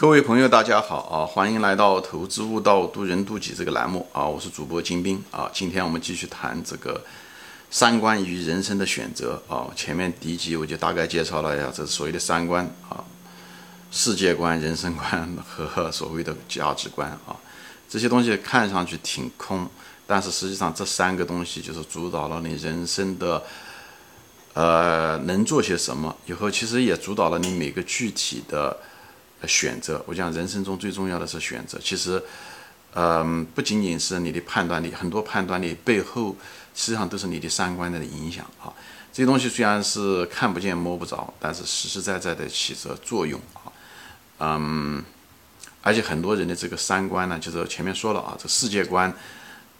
各位朋友，大家好啊！欢迎来到《投资悟道，渡人渡己》这个栏目啊！我是主播金兵啊！今天我们继续谈这个三观与人生的选择啊！前面第一集我就大概介绍了一下这所谓的三观啊：世界观、人生观和所谓的价值观啊。这些东西看上去挺空，但是实际上这三个东西就是主导了你人生的呃能做些什么，以后其实也主导了你每个具体的。选择，我讲人生中最重要的是选择。其实，嗯，不仅仅是你的判断力，很多判断力背后实际上都是你的三观的影响啊。这些东西虽然是看不见摸不着，但是实实在在的起着作用啊。嗯，而且很多人的这个三观呢，就是前面说了啊，这世界观，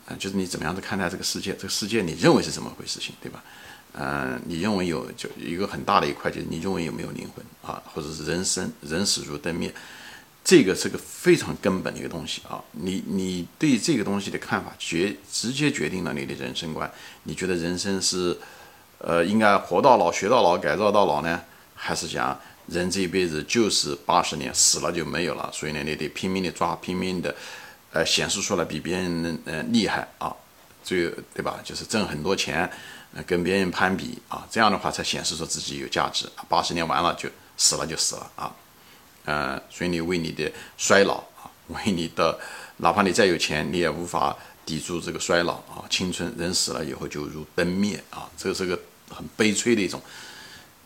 嗯，就是你怎么样子看待这个世界，这个世界你认为是怎么回事情，对吧？嗯，你认为有就一个很大的一块，就是你认为有没有灵魂啊，或者是人生人死如灯灭，这个是个非常根本的一个东西啊。你你对这个东西的看法，决直接决定了你的人生观。你觉得人生是呃应该活到老学到老改造到老呢，还是讲人这一辈子就是八十年，死了就没有了？所以呢，你得拼命的抓，拼命的呃显示出来比别人呃厉害啊，最对吧？就是挣很多钱。跟别人攀比啊，这样的话才显示出自己有价值。八十年完了就死了就死了啊，呃，所以你为你的衰老啊，为你的哪怕你再有钱，你也无法抵住这个衰老啊。青春人死了以后就如灯灭啊，这是个很悲催的一种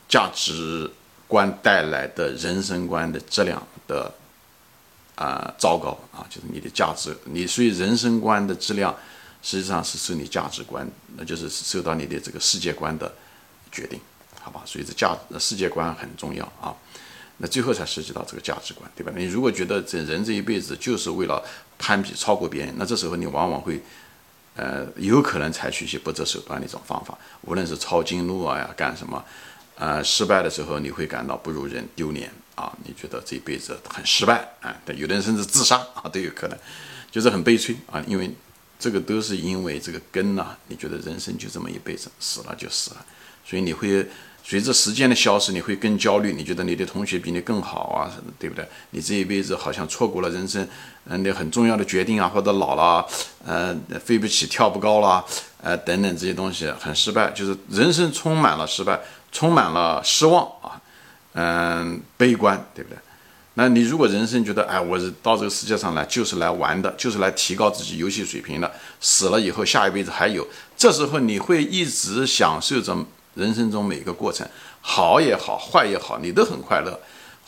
价值观带来的人生观的质量的啊糟糕啊，就是你的价值，你所以人生观的质量。实际上是受你价值观，那就是受到你的这个世界观的决定，好吧？所以这价世界观很重要啊。那最后才涉及到这个价值观，对吧？你如果觉得这人这一辈子就是为了攀比超过别人，那这时候你往往会，呃，有可能采取一些不择手段的一种方法，无论是抄近路啊呀，干什么，呃，失败的时候你会感到不如人丢脸啊，你觉得这一辈子很失败啊？对，有的人甚至自杀啊都有可能，就是很悲催啊，因为。这个都是因为这个根呐，你觉得人生就这么一辈子，死了就死了，所以你会随着时间的消失，你会更焦虑。你觉得你的同学比你更好啊，对不对？你这一辈子好像错过了人生，嗯，那很重要的决定啊，或者老了，呃，飞不起，跳不高了，呃，等等这些东西很失败，就是人生充满了失败，充满了失望啊，嗯，悲观，对不对？那你如果人生觉得，哎，我是到这个世界上来就是来玩的，就是来提高自己游戏水平的，死了以后下一辈子还有，这时候你会一直享受着人生中每个过程，好也好，坏也好，你都很快乐。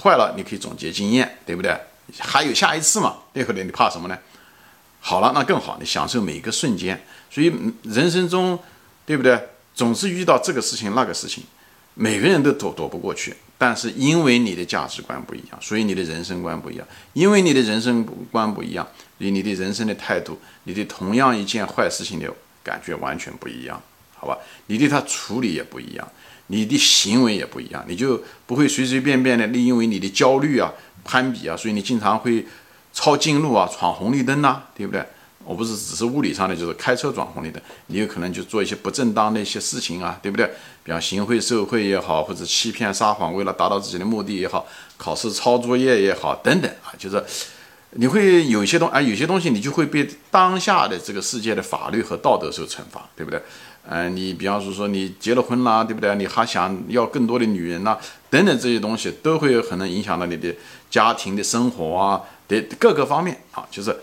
坏了你可以总结经验，对不对？还有下一次嘛，对不对？你怕什么呢？好了，那更好，你享受每一个瞬间。所以人生中，对不对？总是遇到这个事情那个事情，每个人都躲躲不过去。但是因为你的价值观不一样，所以你的人生观不一样。因为你的人生观不一样，所以你的人生的态度，你的同样一件坏事情的感觉完全不一样，好吧？你对他处理也不一样，你的行为也不一样，你就不会随随便便的，因为你的焦虑啊、攀比啊，所以你经常会抄近路啊、闯红绿灯呐，对不对？我不是只是物理上的，就是开车闯红绿灯，你有可能就做一些不正当的一些事情啊，对不对？比方行贿受贿也好，或者欺骗撒谎，为了达到自己的目的也好，考试抄作业也好，等等啊，就是你会有些东啊，有些东西你就会被当下的这个世界的法律和道德所惩罚，对不对？嗯，你比方说说你结了婚啦，对不对？你还想要更多的女人呐，等等这些东西都会有可能影响到你的家庭的生活啊的各个方面啊，就是。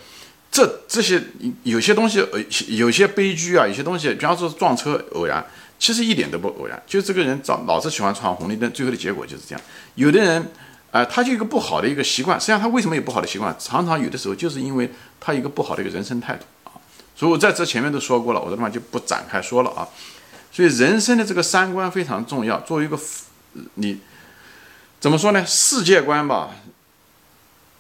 这这些有些东西，呃，有些悲剧啊，有些东西，比方说撞车偶然，其实一点都不偶然，就这个人老老是喜欢闯红绿灯，最后的结果就是这样。有的人，啊，他就一个不好的一个习惯，实际上他为什么有不好的习惯？常常有的时候就是因为他一个不好的一个人生态度啊。所以我在这前面都说过了，我这地方就不展开说了啊。所以人生的这个三观非常重要，作为一个你怎么说呢？世界观吧。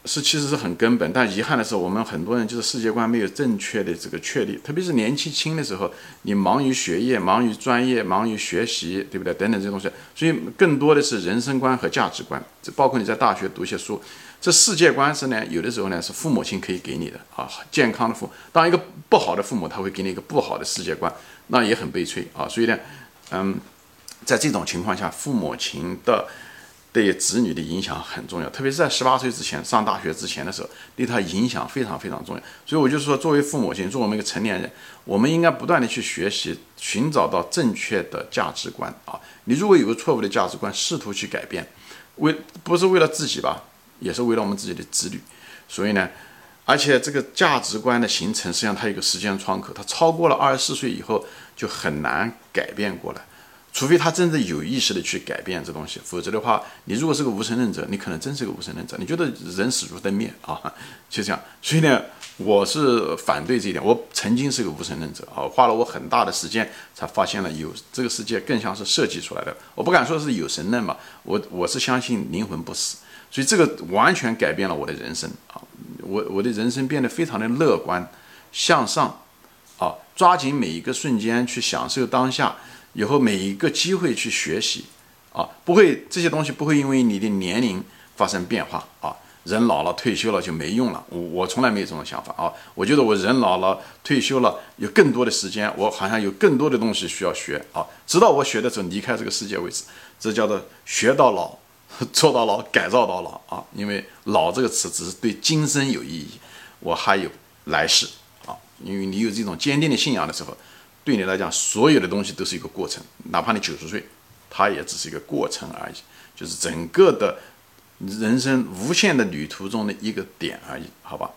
是，其实是很根本，但遗憾的是，我们很多人就是世界观没有正确的这个确立，特别是年纪轻的时候，你忙于学业、忙于专业、忙于学习，对不对？等等这些东西，所以更多的是人生观和价值观。这包括你在大学读一些书，这世界观是呢，有的时候呢是父母亲可以给你的啊，健康的父。当一个不好的父母，他会给你一个不好的世界观，那也很悲催啊。所以呢，嗯，在这种情况下，父母亲的。对子女的影响很重要，特别是在十八岁之前上大学之前的时候，对他影响非常非常重要。所以我就说，作为父母亲，作为我们一个成年人，我们应该不断的去学习，寻找到正确的价值观啊。你如果有个错误的价值观，试图去改变，为不是为了自己吧，也是为了我们自己的子女。所以呢，而且这个价值观的形成，实际上它有个时间窗口，它超过了二十四岁以后就很难改变过来。除非他真的有意识的去改变这东西，否则的话，你如果是个无神论者，你可能真是个无神论者。你觉得人死如灯灭啊，就这样。所以呢，我是反对这一点。我曾经是个无神论者啊，花了我很大的时间才发现了有这个世界更像是设计出来的。我不敢说是有神论嘛，我我是相信灵魂不死，所以这个完全改变了我的人生啊。我我的人生变得非常的乐观向上啊，抓紧每一个瞬间去享受当下。以后每一个机会去学习，啊，不会这些东西不会因为你的年龄发生变化啊。人老了退休了就没用了，我我从来没有这种想法啊。我觉得我人老了退休了有更多的时间，我好像有更多的东西需要学啊。直到我学的时候离开这个世界为止，这叫做学到老，做到老，改造到老啊。因为老这个词只是对今生有意义，我还有来世啊。因为你有这种坚定的信仰的时候。对你来讲，所有的东西都是一个过程，哪怕你九十岁，它也只是一个过程而已，就是整个的人生无限的旅途中的一个点而已，好吧？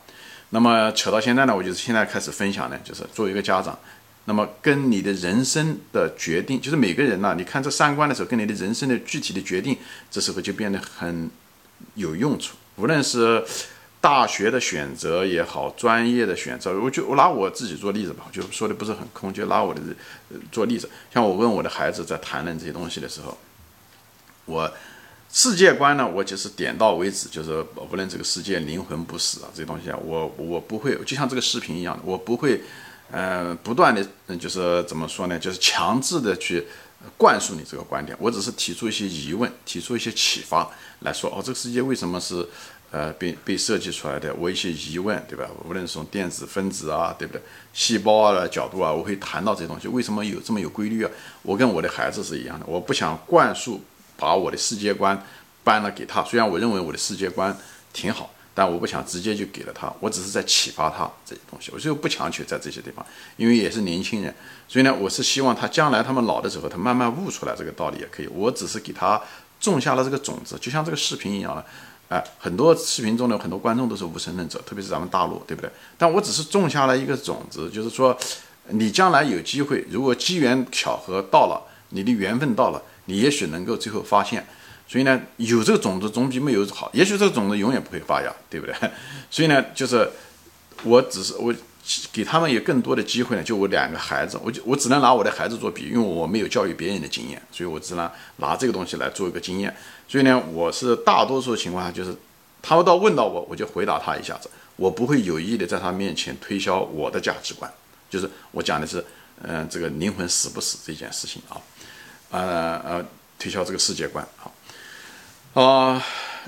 那么扯到现在呢，我就是现在开始分享呢，就是作为一个家长，那么跟你的人生的决定，就是每个人呢，你看这三观的时候，跟你的人生的具体的决定，这时候就变得很有用处，无论是。大学的选择也好，专业的选择，我就我拿我自己做例子吧，就说的不是很空，就拿我的做例子。像我问我的孩子在谈论这些东西的时候，我世界观呢，我就是点到为止，就是无论这个世界灵魂不死啊，这些东西啊，我我不会，就像这个视频一样的，我不会，呃，不断的，就是怎么说呢，就是强制的去灌输你这个观点，我只是提出一些疑问，提出一些启发来说，哦，这个世界为什么是？呃，被被设计出来的，我一些疑问，对吧？无论是从电子分子啊，对不对？细胞啊的角度啊，我会谈到这些东西。为什么有这么有规律啊？我跟我的孩子是一样的，我不想灌输把我的世界观搬了给他。虽然我认为我的世界观挺好，但我不想直接就给了他。我只是在启发他这些东西。我就不强求在这些地方，因为也是年轻人，所以呢，我是希望他将来他们老的时候，他慢慢悟出来这个道理也可以。我只是给他种下了这个种子，就像这个视频一样了。哎，很多视频中的很多观众都是无神论者，特别是咱们大陆，对不对？但我只是种下了一个种子，就是说，你将来有机会，如果机缘巧合到了，你的缘分到了，你也许能够最后发现。所以呢，有这个种子总比没有好。也许这个种子永远不会发芽，对不对？所以呢，就是我只是我。给他们有更多的机会呢，就我两个孩子，我就我只能拿我的孩子做比，因为我没有教育别人的经验，所以我只能拿这个东西来做一个经验。所以呢，我是大多数情况下就是，他们到问到我，我就回答他一下子，我不会有意的在他面前推销我的价值观，就是我讲的是，嗯，这个灵魂死不死这件事情啊，呃呃，推销这个世界观啊，啊。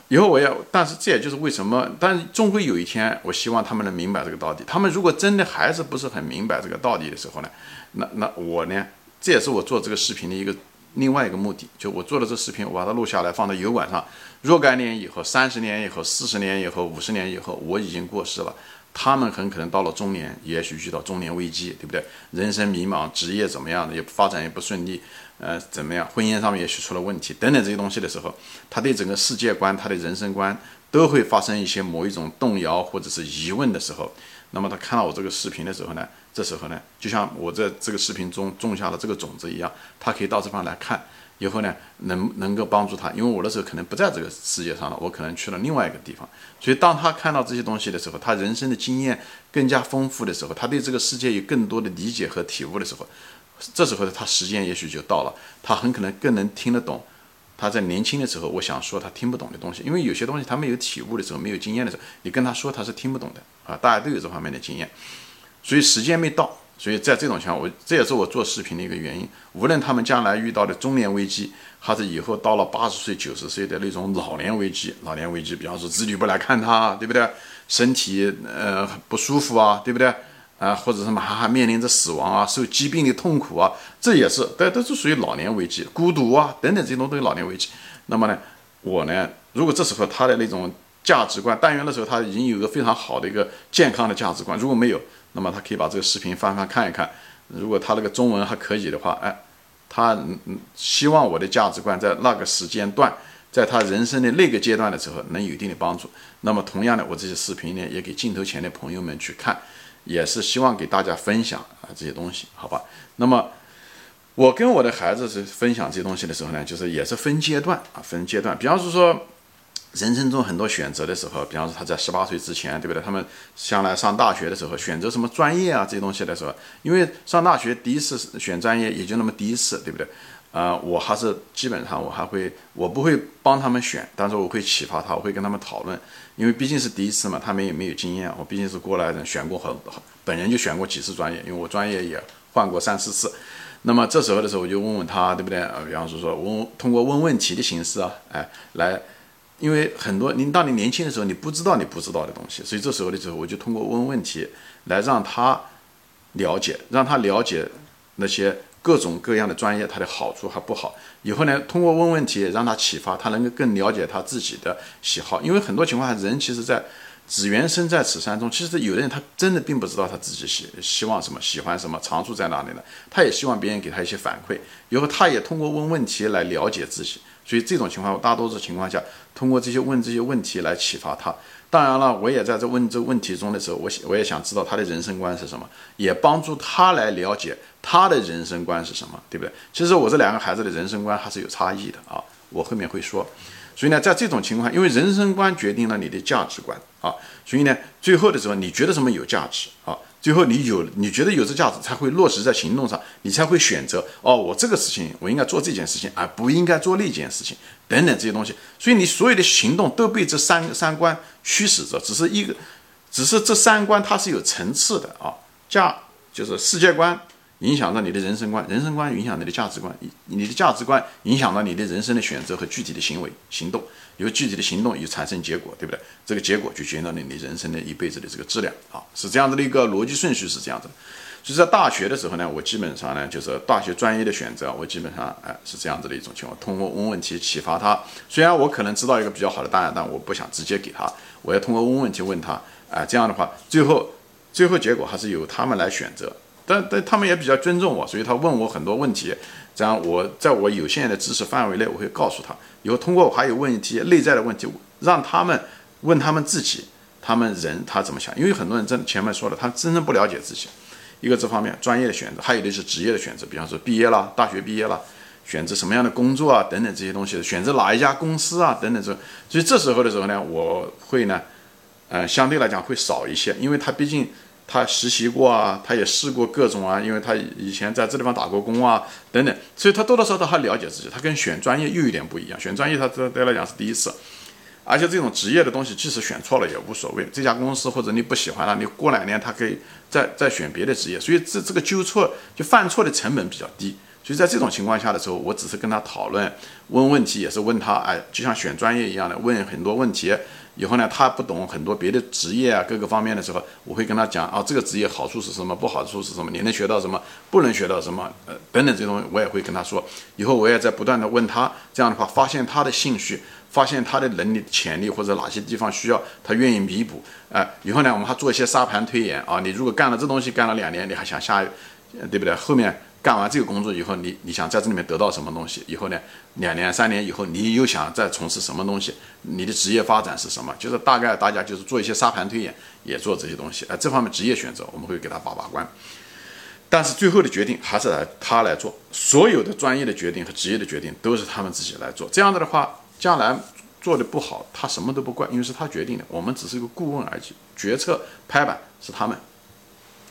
以后我要，但是这也就是为什么，但是终归有一天，我希望他们能明白这个道理。他们如果真的还是不是很明白这个道理的时候呢，那那我呢，这也是我做这个视频的一个另外一个目的。就我做了这视频，我把它录下来放到油管上，若干年以后、三十年以后、四十年以后、五十年以后，我已经过世了，他们很可能到了中年，也许遇到中年危机，对不对？人生迷茫，职业怎么样的，也发展也不顺利。呃，怎么样？婚姻上面也许出了问题，等等这些东西的时候，他对整个世界观、他的人生观都会发生一些某一种动摇或者是疑问的时候，那么他看到我这个视频的时候呢，这时候呢，就像我在这个视频中种下了这个种子一样，他可以到这方来看，以后呢，能能够帮助他，因为我的时候可能不在这个世界上了，我可能去了另外一个地方，所以当他看到这些东西的时候，他人生的经验更加丰富的时候，他对这个世界有更多的理解和体悟的时候。这时候他时间也许就到了，他很可能更能听得懂他在年轻的时候我想说他听不懂的东西，因为有些东西他没有体悟的时候，没有经验的时候，你跟他说他是听不懂的啊。大家都有这方面的经验，所以时间没到，所以在这种情况，我这也是我做视频的一个原因。无论他们将来遇到的中年危机，还是以后到了八十岁、九十岁的那种老年危机，老年危机，比方说子女不来看他，对不对？身体呃不舒服啊，对不对？啊，或者什么还还面临着死亡啊，受疾病的痛苦啊，这也是，都都是属于老年危机，孤独啊等等这些东西都是老年危机。那么呢，我呢，如果这时候他的那种价值观，但愿那时候他已经有一个非常好的一个健康的价值观，如果没有，那么他可以把这个视频翻翻看一看。如果他那个中文还可以的话，哎，他嗯，希望我的价值观在那个时间段，在他人生的那个阶段的时候能有一定的帮助。那么同样的，我这些视频呢，也给镜头前的朋友们去看，也是希望给大家分享啊这些东西，好吧？那么我跟我的孩子是分享这些东西的时候呢，就是也是分阶段啊，分阶段。比方是说。人生中很多选择的时候，比方说他在十八岁之前，对不对？他们将来上大学的时候，选择什么专业啊这些东西的时候，因为上大学第一次选专业也就那么第一次，对不对？啊，我还是基本上我还会，我不会帮他们选，但是我会启发他，我会跟他们讨论，因为毕竟是第一次嘛，他们也没有经验，我毕竟是过来人，选过很，本人就选过几次专业，因为我专业也换过三四次。那么这时候的时候，我就问问他，对不对？啊，比方说说问通过问问题的形式啊，哎来。因为很多，您当你年轻的时候，你不知道你不知道的东西，所以这时候的时候，我就通过问问题来让他了解，让他了解那些各种各样的专业它的好处和不好。以后呢，通过问问题让他启发，他能够更了解他自己的喜好。因为很多情况下，人其实在只缘身在此山中，其实有的人他真的并不知道他自己喜希望什么，喜欢什么，长处在哪里呢？他也希望别人给他一些反馈，以后他也通过问问题来了解自己。所以这种情况，大多数情况下，通过这些问这些问题来启发他。当然了，我也在这问这问题中的时候，我我也想知道他的人生观是什么，也帮助他来了解他的人生观是什么，对不对？其实我这两个孩子的人生观还是有差异的啊，我后面会说。所以呢，在这种情况，因为人生观决定了你的价值观啊，所以呢，最后的时候，你觉得什么有价值啊？最后，你有你觉得有这价值，才会落实在行动上，你才会选择哦，我这个事情我应该做这件事情，而不应该做那件事情，等等这些东西。所以你所有的行动都被这三三观驱使着，只是一个，只是这三观它是有层次的啊，价就是世界观。影响到你的人生观，人生观影响你的价值观，你的价值观影响到你的人生的选择和具体的行为行动，由具体的行动有产生结果，对不对？这个结果就决定了你人生的一辈子的这个质量啊，是这样子的一个逻辑顺序是这样子。所以在大学的时候呢，我基本上呢就是大学专业的选择，我基本上哎是这样子的一种情况，通过问问题启发他。虽然我可能知道一个比较好的答案，但我不想直接给他，我要通过问问题问他，哎这样的话，最后最后结果还是由他们来选择。但但他们也比较尊重我，所以他问我很多问题，这样我在我有限的知识范围内，我会告诉他。以后通过我还有问一些内在的问题，让他们问他们自己，他们人他怎么想？因为很多人真前面说了，他真正不了解自己。一个这方面专业的选择，还有的是职业的选择，比方说毕业了，大学毕业了，选择什么样的工作啊，等等这些东西，选择哪一家公司啊，等等这。所以这时候的时候呢，我会呢，呃，相对来讲会少一些，因为他毕竟。他实习过啊，他也试过各种啊，因为他以前在这地方打过工啊，等等，所以他多多少少他了解自己，他跟选专业又有点不一样。选专业他对他来讲是第一次，而且这种职业的东西，即使选错了也无所谓。这家公司或者你不喜欢了，你过两年他可以再再选别的职业，所以这这个纠错就犯错的成本比较低。所以在这种情况下的时候，我只是跟他讨论，问问题也是问他，哎，就像选专业一样的，问很多问题。以后呢，他不懂很多别的职业啊，各个方面的时候，我会跟他讲啊，这个职业好处是什么，不好处是什么，你能学到什么，不能学到什么，呃，等等这些东西，我也会跟他说。以后我也在不断的问他，这样的话，发现他的兴趣，发现他的能力、潜力或者哪些地方需要他愿意弥补。哎，以后呢，我们还做一些沙盘推演啊，你如果干了这东西干了两年，你还想下，对不对？后面。干完这个工作以后，你你想在这里面得到什么东西？以后呢，两年三年以后，你又想再从事什么东西？你的职业发展是什么？就是大概大家就是做一些沙盘推演，也做这些东西。哎，这方面职业选择我们会给他把把关，但是最后的决定还是来他来做。所有的专业的决定和职业的决定都是他们自己来做。这样子的话，将来做的不好，他什么都不怪，因为是他决定的，我们只是一个顾问而已。决策拍板是他们，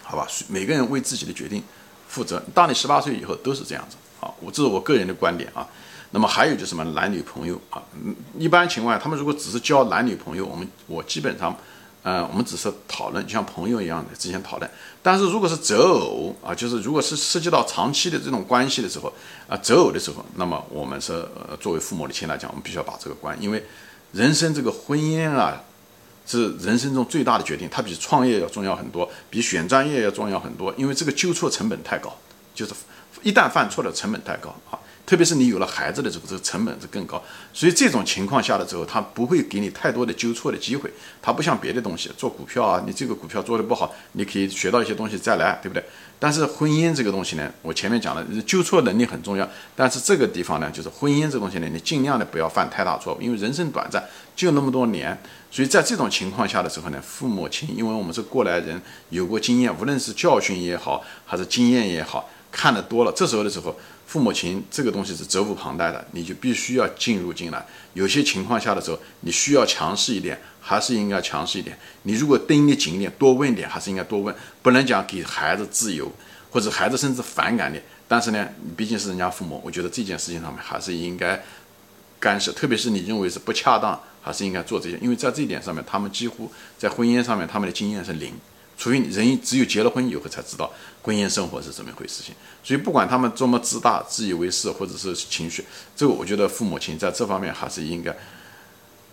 好吧？每个人为自己的决定。负责，当你十八岁以后都是这样子啊，我这是我个人的观点啊。那么还有就是什么男女朋友啊，嗯，一般情况下，他们如果只是交男女朋友，我们我基本上，呃，我们只是讨论，就像朋友一样的之前讨论。但是如果是择偶啊，就是如果是涉及到长期的这种关系的时候啊，择偶的时候，那么我们是作为父母的亲来讲，我们必须要把这个关，因为人生这个婚姻啊。是人生中最大的决定，它比创业要重要很多，比选专业要重要很多。因为这个纠错成本太高，就是一旦犯错了成本太高啊。特别是你有了孩子的时候，这个成本是更高。所以这种情况下的时候，他不会给你太多的纠错的机会。他不像别的东西，做股票啊，你这个股票做的不好，你可以学到一些东西再来，对不对？但是婚姻这个东西呢，我前面讲了，纠错能力很重要。但是这个地方呢，就是婚姻这东西呢，你尽量的不要犯太大错误，因为人生短暂，就那么多年。所以在这种情况下的时候呢，父母亲，因为我们是过来人，有过经验，无论是教训也好，还是经验也好，看得多了，这时候的时候，父母亲这个东西是责无旁贷的，你就必须要进入进来。有些情况下的时候，你需要强势一点，还是应该强势一点。你如果盯得紧一点，多问点，还是应该多问，不能讲给孩子自由，或者孩子甚至反感你。但是呢，毕竟是人家父母，我觉得这件事情上面还是应该干涉，特别是你认为是不恰当。还是应该做这些，因为在这一点上面，他们几乎在婚姻上面，他们的经验是零。除非人只有结了婚以后才知道婚姻生活是怎么一回事情。所以不管他们多么自大、自以为是，或者是情绪，这个我觉得父母亲在这方面还是应该。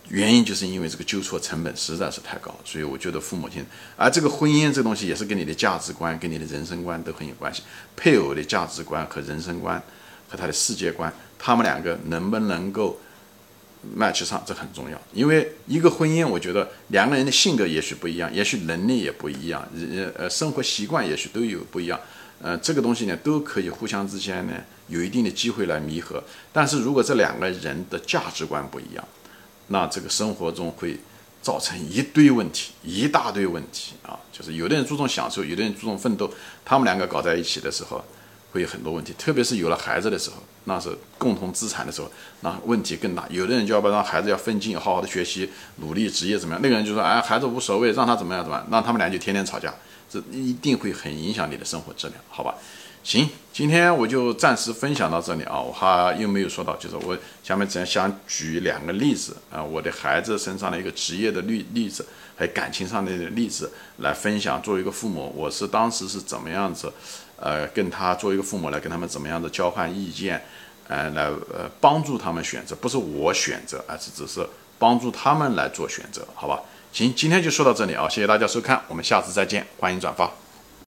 原因就是因为这个纠错成本实在是太高，所以我觉得父母亲，而这个婚姻这东西也是跟你的价值观、跟你的人生观都很有关系。配偶的价值观和人生观和他的世界观，他们两个能不能够？match 上这很重要，因为一个婚姻，我觉得两个人的性格也许不一样，也许能力也不一样，呃呃，生活习惯也许都有不一样，呃，这个东西呢都可以互相之间呢有一定的机会来弥合。但是如果这两个人的价值观不一样，那这个生活中会造成一堆问题，一大堆问题啊，就是有的人注重享受，有的人注重奋斗，他们两个搞在一起的时候。会有很多问题，特别是有了孩子的时候，那是共同资产的时候，那问题更大。有的人就要不让孩子要奋进，好好的学习，努力职业怎么样？那个人就说，哎，孩子无所谓，让他怎么样怎么样，让他们俩就天天吵架，这一定会很影响你的生活质量，好吧？行，今天我就暂时分享到这里啊，我还又没有说到，就是我下面只想举两个例子啊，我的孩子身上的一个职业的例例子，还有感情上的例子来分享。作为一个父母，我是当时是怎么样子？呃，跟他做一个父母来跟他们怎么样的交换意见，呃，来呃帮助他们选择，不是我选择，而是只是帮助他们来做选择，好吧？行，今天就说到这里啊，谢谢大家收看，我们下次再见，欢迎转发。